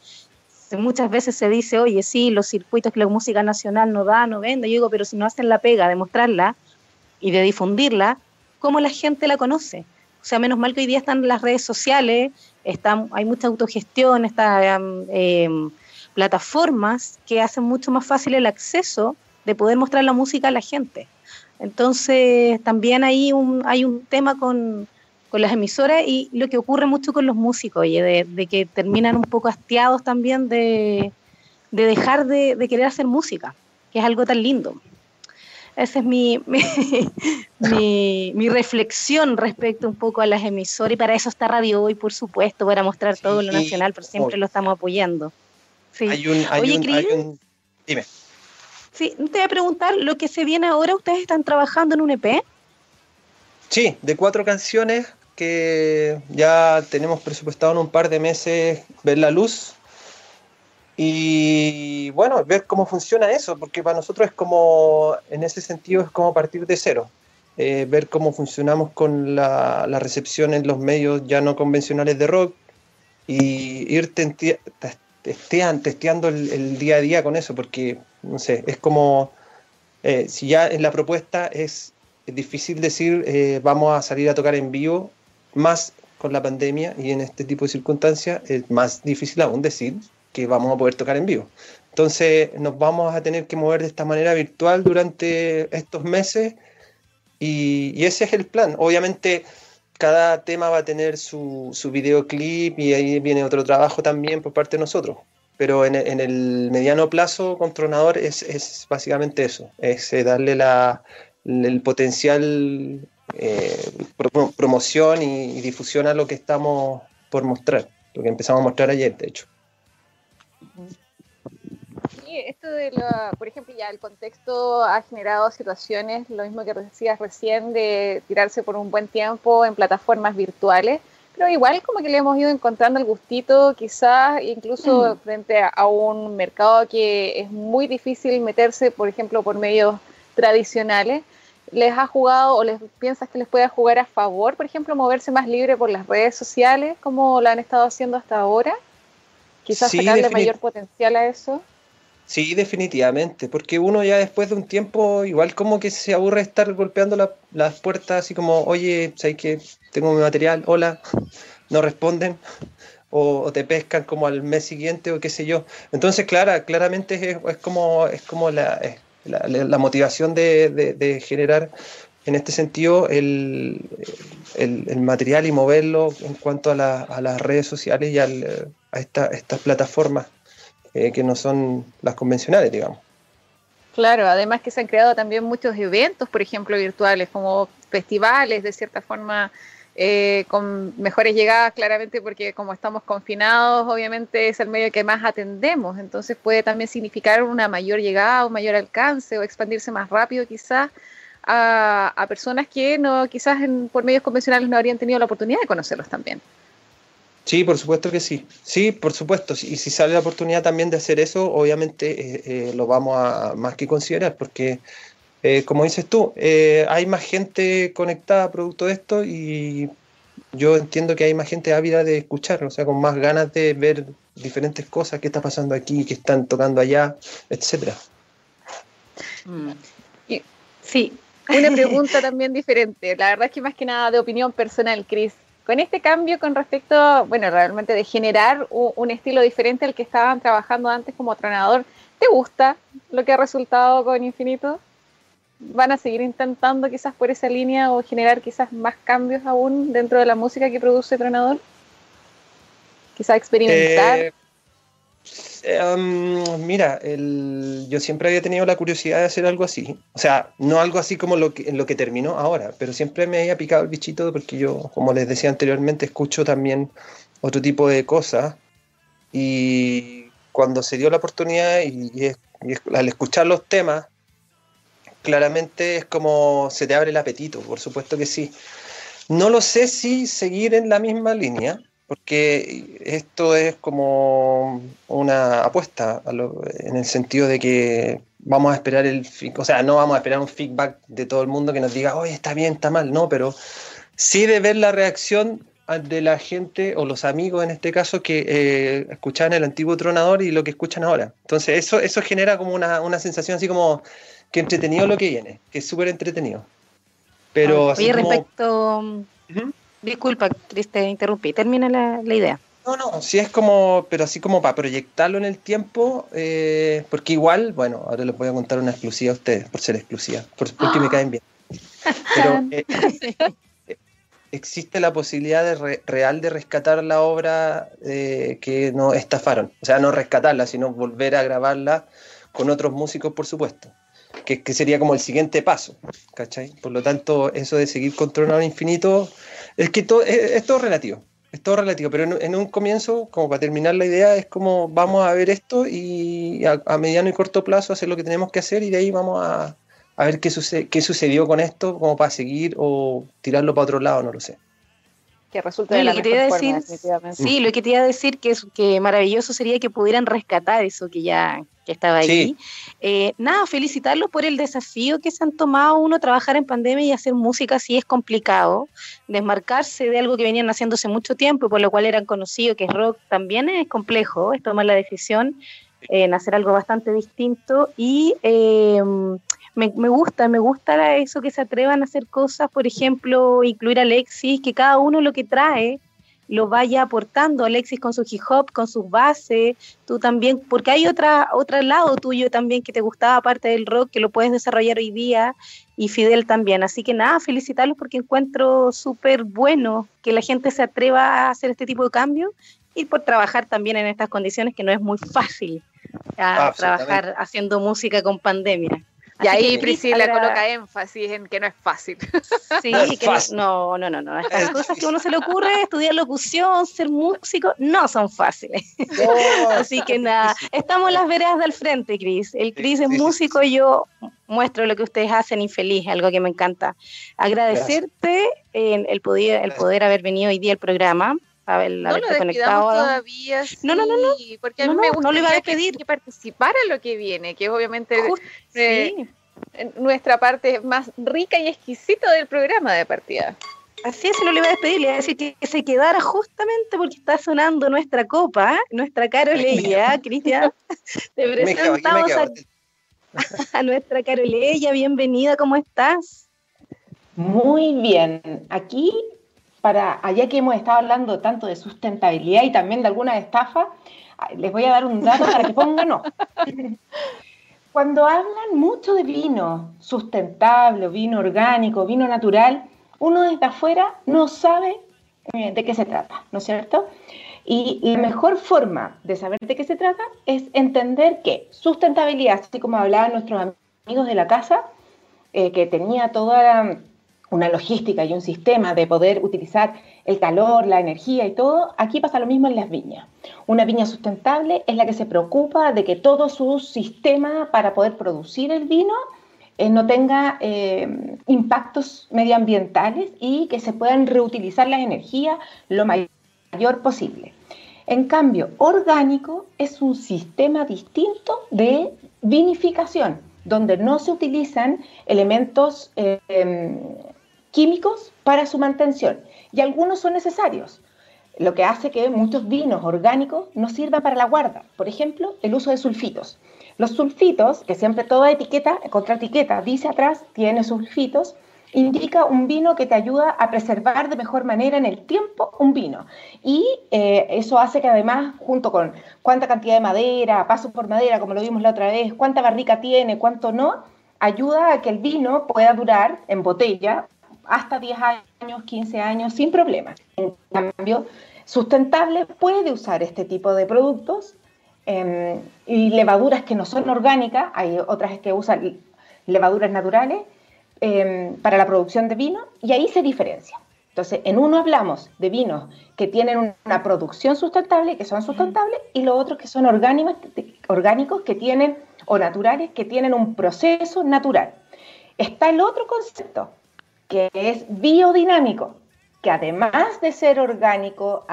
Muchas veces se dice, oye, sí, los circuitos que la música nacional no da, no vende. Yo digo, pero si no hacen la pega de mostrarla y de difundirla, ¿cómo la gente la conoce? O sea, menos mal que hoy día están las redes sociales, están, hay mucha autogestión, están em, plataformas que hacen mucho más fácil el acceso de poder mostrar la música a la gente. Entonces, también hay un, hay un tema con, las emisoras y lo que ocurre mucho con los músicos, de, que terminan un poco hastiados también de, dejar de, querer hacer música, que es algo tan lindo. Esa es mi, mi, reflexión respecto un poco a las emisoras y para eso está Radio Hoy, por supuesto, para mostrar todo lo nacional, pero siempre lo estamos apoyando. Sí. Hay un, hay un, dime. Sí, te voy a preguntar, lo que se viene ahora, ¿ustedes están trabajando en un EP? Sí, de cuatro canciones que ya tenemos presupuestado en un par de meses ver la luz. Y bueno, ver cómo funciona eso, porque para nosotros es como, en ese sentido, es como partir de cero. Eh, ver cómo funcionamos con la, recepción en los medios ya no convencionales de rock y ir testeando el, día a día con eso, porque, no sé, es como, eh, si ya en la propuesta es, difícil decir eh, vamos a salir a tocar en vivo, más con la pandemia y en este tipo de circunstancias es más difícil aún decir que vamos a poder tocar en vivo. Entonces nos vamos a tener que mover de esta manera virtual durante estos meses y, y ese es el plan. Obviamente cada tema va a tener su, su, videoclip y ahí viene otro trabajo también por parte de nosotros. Pero en, en el mediano plazo con Tronador es, es básicamente eso, es eh, darle la, el potencial eh, promoción y, difusión a lo que estamos por mostrar, lo que empezamos a mostrar ayer, de hecho esto de la, por ejemplo, ya el contexto ha generado situaciones, lo mismo que decías recién, de tirarse por un buen tiempo en plataformas virtuales, pero igual como que le hemos ido encontrando el gustito, quizás incluso mm. frente a, un mercado que es muy difícil meterse, por ejemplo, por medios tradicionales. ¿Les ha jugado o les piensas que les pueda jugar a favor, por ejemplo, moverse más libre por las redes sociales, como lo han estado haciendo hasta ahora? Quizás sacarle mayor potencial a eso. Sí, definitivamente, porque uno ya después de un tiempo igual como que se aburre estar golpeando las puertas así como, oye, ¿sabes que tengo mi material? Hola, no responden, o, te pescan como al mes siguiente o qué sé yo. Entonces, claro, claramente es, como, es como la, la, motivación de, generar en este sentido el, el, material y moverlo en cuanto a, a las redes sociales y al, a estas plataformas eh, que no son las convencionales, digamos. Claro, además que se han creado también muchos eventos, por ejemplo, virtuales, como festivales, de cierta forma, eh, con mejores llegadas, claramente, porque como estamos confinados, obviamente es el medio que más atendemos, entonces puede también significar una mayor llegada, un mayor alcance o expandirse más rápido quizás a, a personas que no quizás por medios convencionales no habrían tenido la oportunidad de conocerlos también. Sí, por supuesto que sí. Sí, por supuesto. Y si sale la oportunidad también de hacer eso, obviamente eh, eh, lo vamos a más que considerar, porque, eh, como dices tú, hay más gente conectada producto de esto y yo entiendo que hay más gente ávida de escuchar, o sea, con más ganas de ver diferentes cosas, qué está pasando aquí, qué están tocando allá, etcétera. Mm. Sí, una pregunta también diferente. La verdad es que más que nada de opinión personal, Cris con este cambio con respecto, bueno, realmente de generar un, estilo diferente al que estaban trabajando antes como tronador, ¿te gusta lo que ha resultado con Infinito? ¿Van a seguir intentando quizás por esa línea o generar quizás más cambios aún dentro de la música que produce Tronador? Quizás experimentar. Eh, Em, mira, yo siempre había tenido la curiosidad de hacer algo así. O sea, no algo así como lo que, en lo que terminó ahora, pero siempre me había picado el bichito porque yo, como les decía anteriormente, escucho también otro tipo de cosas. Y cuando se dio la oportunidad y, al escuchar los temas, claramente es como se te abre el apetito, por supuesto que sí. No lo sé si seguir en la misma línea, porque esto es como una apuesta en el sentido de que vamos a esperar el, o sea, no vamos a esperar un feedback de todo el mundo que nos diga, oye, está bien, está mal, no, pero sí de ver la reacción de la gente o los amigos en este caso que eh, escuchaban el antiguo tronador y lo que escuchan ahora. Entonces eso, eso genera como una, una sensación así como que entretenido lo que viene, que es súper entretenido. Pero Oye, respecto... Disculpa, triste interrumpí. Termina la, la, idea. No, no, sí es como, pero así como para proyectarlo en el tiempo, eh, porque igual, bueno, ahora les voy a contar una exclusiva a ustedes, por ser exclusiva, porque me caen bien. Pero eh, existe la posibilidad de real de rescatar la obra eh, que no estafaron. O sea, no rescatarla, sino volver a grabarla con otros músicos, por supuesto. Que, que sería como el siguiente paso, ¿cachai? Por lo tanto, eso de seguir controlando infinito, es que todo, es, todo relativo. Es todo relativo, pero en, un comienzo, como para terminar la idea, es como vamos a ver esto y a, a mediano y corto plazo hacer lo que tenemos que hacer y de ahí vamos a, a ver qué, sucede, qué sucedió con esto, como para seguir o tirarlo para otro lado, no lo sé. Que resulte de la que decir, Sí, lo que te iba a decir que es que maravilloso sería que pudieran rescatar eso que ya que estaba ahí. Eh, nada, felicitarlos por el desafío que se han tomado uno trabajar en pandemia y hacer música sí es complicado. Desmarcarse de algo que venían haciendo hace mucho tiempo y por lo cual eran conocidos, que es rock, también es complejo, es tomar la decisión en hacer algo bastante distinto y eh, me, me, gusta, me gusta eso que se atrevan a hacer cosas, por ejemplo, incluir a Alexis, que cada uno lo que trae lo vaya aportando, Alexis con su hip hop, con sus bases, tú también, porque hay otra, otro lado tuyo también que te gustaba aparte del rock, que lo puedes desarrollar hoy día, y Fidel también. Así que nada, felicitarlos porque encuentro súper bueno que la gente se atreva a hacer este tipo de cambios y por trabajar también en estas condiciones que no es muy fácil a trabajar haciendo música con pandemia. Y ahí Priscila coloca énfasis en que no es fácil. Sí, no, que No, no, no, no. Estas cosas que a uno se le ocurre, estudiar locución, ser músico, no son fáciles. Así que nada, estamos en las veredas del frente, Cris. El Cris es músico y yo muestro lo que ustedes hacen infeliz, algo que me encanta. Agradecerte en el poder, el poder haber venido hoy día al programa. Haber, no lo conectado. todavía. no, no, no, no. Porque a mí me gustaría no a pedir. que participara en lo que viene, que es obviamente eh, nuestra parte más rica y exquisita del programa de partida. Así es, no le iba a despedir, le iba a decir que se quedara justamente porque está sonando nuestra copa, nuestra Caroleya, Cristian. Te presentamos a, a, nuestra Caroleya, bienvenida, ¿cómo estás? Muy bien, aquí para, allá que hemos estado hablando tanto de sustentabilidad y también de alguna estafa, les voy a dar un dato para que pongan ojo. Cuando hablan mucho de vino sustentable, vino orgánico, vino natural, uno desde afuera no sabe eh, de qué se trata, ¿no es cierto? Y la mejor forma de saber de qué se trata es entender que sustentabilidad, así como hablaban nuestros amigos de la casa, eh, que tenía toda una logística y un sistema de poder utilizar el calor, la energía y todo, aquí pasa lo mismo en las viñas. Una viña sustentable es la que se preocupa de que todo su sistema para poder producir el vino eh, no tenga eh, impactos medioambientales y que se puedan reutilizar las energías lo mayor posible. En cambio, orgánico es un sistema distinto de vinificación, donde no se utilizan elementos eh, químicos para su mantención y algunos son necesarios, lo que hace que muchos vinos orgánicos no sirvan para la guarda. Por ejemplo, el uso de sulfitos. Los sulfitos, que siempre toda etiqueta, contra etiqueta, dice atrás, tiene sulfitos, indica un vino que te ayuda a preservar de mejor manera en el tiempo un vino. Y eh, eso hace que además, junto con cuánta cantidad de madera, paso por madera, como lo vimos la otra vez, cuánta barrica tiene, cuánto no, ayuda a que el vino pueda durar en botella hasta 10 años, 15 años sin problema. En cambio, sustentable puede usar este tipo de productos em, y levaduras que no son orgánicas, hay otras que usan levaduras naturales em, para la producción de vino y ahí se diferencia. Entonces, en uno hablamos de vinos que tienen una producción sustentable, que son sustentables, y los otros que son orgánicos, orgánicos que tienen, o naturales, que tienen un proceso natural. está el otro concepto, que es biodinámico, que además de ser orgánico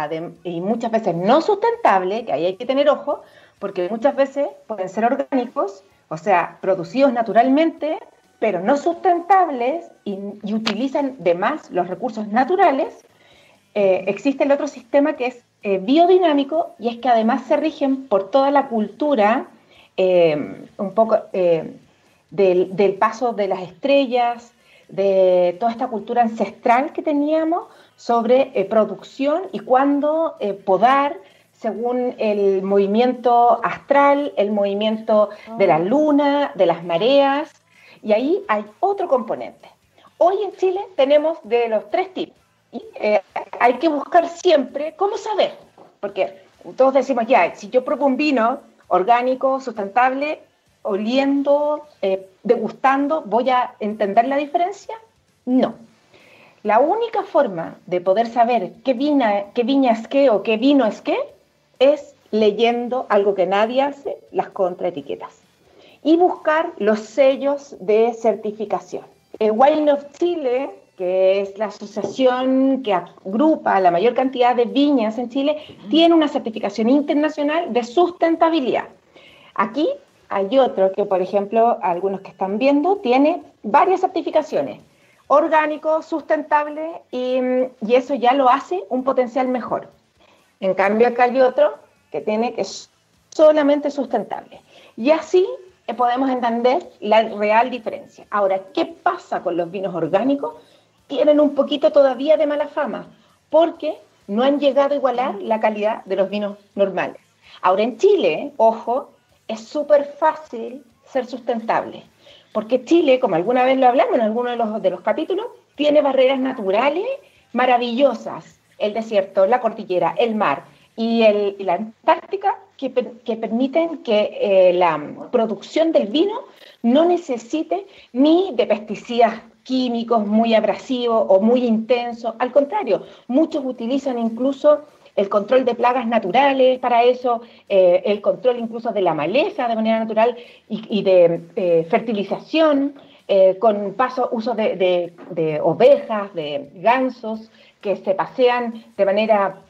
y muchas veces no sustentable, que ahí hay que tener ojo, porque muchas veces pueden ser orgánicos, o sea, producidos naturalmente, pero no sustentables y, utilizan de más los recursos naturales, eh, existe el otro sistema que es eh, biodinámico y es que además se rigen por toda la cultura, eh, un poco del, del, paso de las estrellas, de toda esta cultura ancestral que teníamos sobre producción y cuándo podar, según el movimiento astral, el movimiento de la luna, de las mareas, y ahí hay otro componente. Hoy en Chile tenemos de los tres tipos. Y, eh, hay que buscar siempre cómo saber, porque todos decimos, ya, si yo pruebo un vino orgánico, sustentable, oliendo, eh, degustando, ¿voy a entender la diferencia? No. La única forma de poder saber qué, vina, qué viña es qué o qué vino es qué es leyendo algo que nadie hace, las contraetiquetas y buscar los sellos de certificación. El Wine of Chile, que es la asociación que agrupa la mayor cantidad de viñas en Chile, tiene una certificación internacional de sustentabilidad. Aquí hay otro que, por ejemplo, algunos que están viendo, tiene varias certificaciones, orgánico, sustentable, y, y eso ya lo hace un potencial mejor. En cambio, acá hay otro que tiene que es solamente sustentable. Y así eh, podemos entender la real diferencia. Ahora, ¿qué pasa con los vinos orgánicos? Tienen un poquito todavía de mala fama, porque no han llegado a igualar la calidad de los vinos normales. Ahora, en Chile, ojo, es súper fácil ser sustentable, porque Chile, como alguna vez lo hablamos en alguno de los, de los capítulos, tiene barreras naturales maravillosas, el desierto, la cordillera, el mar y, el, la Antártica que, permiten que eh, la producción del vino no necesite ni de pesticidas químicos muy abrasivos o muy intensos. Al contrario, muchos utilizan incluso el control de plagas naturales para eso, eh, el control incluso de la maleza de manera natural y, de eh, fertilización, con paso, uso de, de ovejas, de gansos que se pasean de manera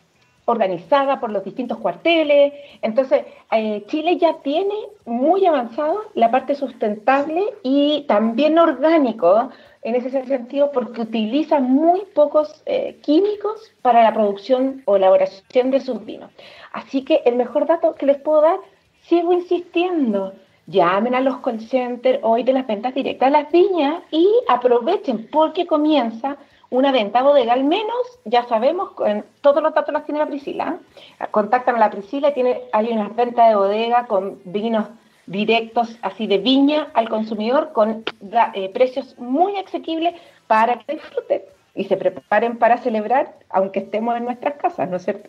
organizada por los distintos cuarteles. Entonces, eh, Chile ya tiene muy avanzado la parte sustentable y también orgánico en ese sentido porque utiliza muy pocos eh, químicos para la producción o elaboración de sus vinos. Así que el mejor dato que les puedo dar, sigo insistiendo, llamen a los call centers hoy de las ventas directas a las viñas y aprovechen porque comienza una venta bodega, al menos ya sabemos, todos los datos los tiene la Priscila. Contactan a la Priscila tiene, hay una venta de bodega con vinos directos así de viña al consumidor con eh, precios muy asequibles para que disfruten y se preparen para celebrar aunque estemos en nuestras casas, ¿no es cierto?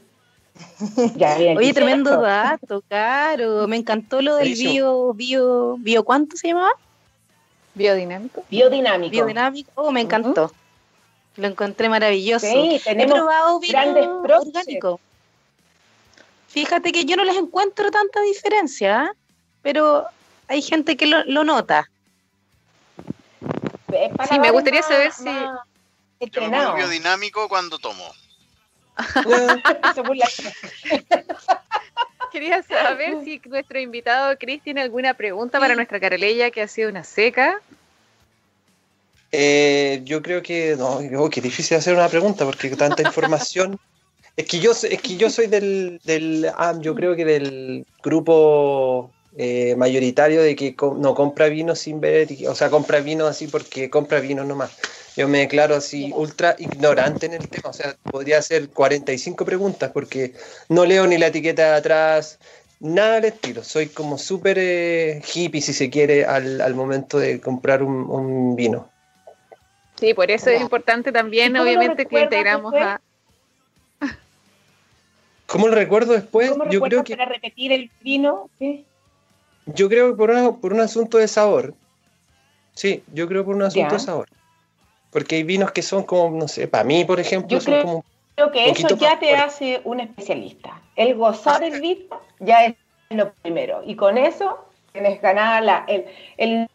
Oye, tremendo dato, caro. Me encantó lo del bio, bio, bio, ¿cuánto se llamaba? Biodinámico. Biodinámico. Biodinámico, oh, me encantó. Lo encontré maravilloso. Sí, tenemos He probado grandes orgánico. Fíjate que yo no les encuentro tanta diferencia, ¿eh? Pero hay gente que lo, nota. sí, me gustaría saber si... Yo biodinámico cuando tomo. Quería saber si nuestro invitado Chris tiene alguna pregunta para nuestra Careleya que ha sido una seca. Eh, yo creo que no, oh, qué difícil hacer una pregunta porque tanta información. es que yo es que yo soy del, del ah, yo creo que del grupo eh, mayoritario de que no compra vino sin ver, o sea, compra vino así porque compra vino nomás. Yo me declaro así ultra ignorante en el tema, o sea, podría hacer 45 preguntas porque no leo ni la etiqueta de atrás, nada del estilo. Soy como súper eh, hippie, si se quiere, al, al momento de comprar un, un vino. Sí, por eso es importante también, obviamente, que integramos a. ¿Cómo lo recuerdo después? yo creo que. Para repetir el vino, Yo creo que por, por un asunto de sabor. Sí, yo creo por un asunto de sabor. Porque hay vinos que son como, no sé, para mí, por ejemplo, yo son creo, como. Creo que eso ya te hace un especialista. El gozar el vino ya es lo primero. Y con eso tienes ganada la, el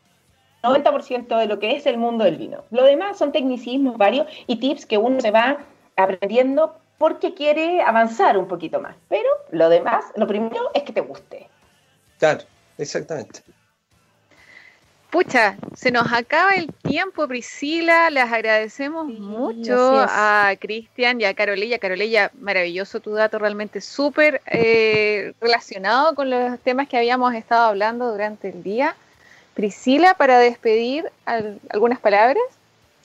90% de lo que es el mundo del vino. Lo demás son tecnicismos varios y tips que uno se va aprendiendo porque quiere avanzar un poquito más. Pero lo demás, lo primero es que te guste. Claro, exactamente. Pucha, se nos acaba el tiempo, Priscila. Les agradecemos mucho a Cristian y a Carolella. Carolella, maravilloso tu dato, realmente súper eh, relacionado con los temas que habíamos estado hablando durante el día. Priscila, para despedir, algunas palabras.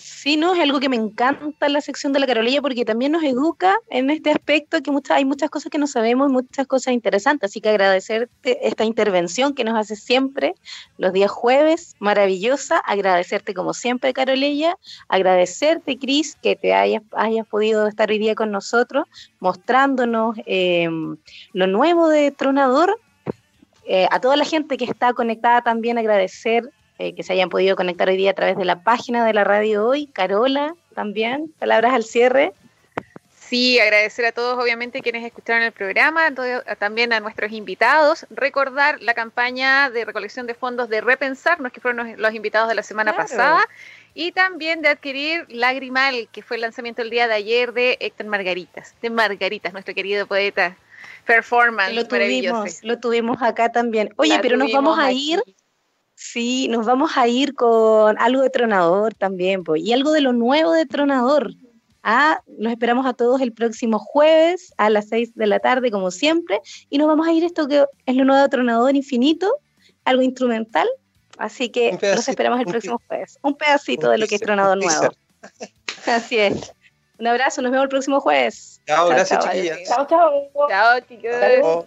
Sí, no, es algo que me encanta en la sección de la Carolilla porque también nos educa en este aspecto que hay muchas cosas que no sabemos, muchas cosas interesantes. Así que agradecerte esta intervención que nos hace siempre los días jueves, maravillosa. Agradecerte como siempre, Carolilla. Agradecerte, Cris, que te hayas, hayas podido estar hoy día con nosotros mostrándonos em, lo nuevo de Tronador. Eh, a toda la gente que está conectada también agradecer eh, que se hayan podido conectar hoy día a través de la página de la radio hoy. Carola, también, palabras al cierre. Sí, agradecer a todos, obviamente, quienes escucharon el programa, también a nuestros invitados. Recordar la campaña de recolección de fondos de Repensarnos, que fueron los invitados de la semana pasada, y también de adquirir Lagrimal, que fue el lanzamiento el día de ayer de Héctor Margaritas, de Margaritas, nuestro querido poeta. Performance, lo tuvimos, lo tuvimos acá también. Oye, pero nos vamos a ir. Sí, nos vamos a ir con algo de Tronador también, pues, y algo de lo nuevo de Tronador. Ah, los esperamos a todos el próximo jueves a las 6 de la tarde, como siempre, y nos vamos a ir esto que es lo nuevo de Tronador Infinito, algo instrumental, así que los esperamos el próximo jueves. Un pedacito de lo que es Tronador nuevo. Así es. Un abrazo, nos vemos el próximo jueves. Chao, gracias, chiquillas. Chao, chao. Chao, chicos.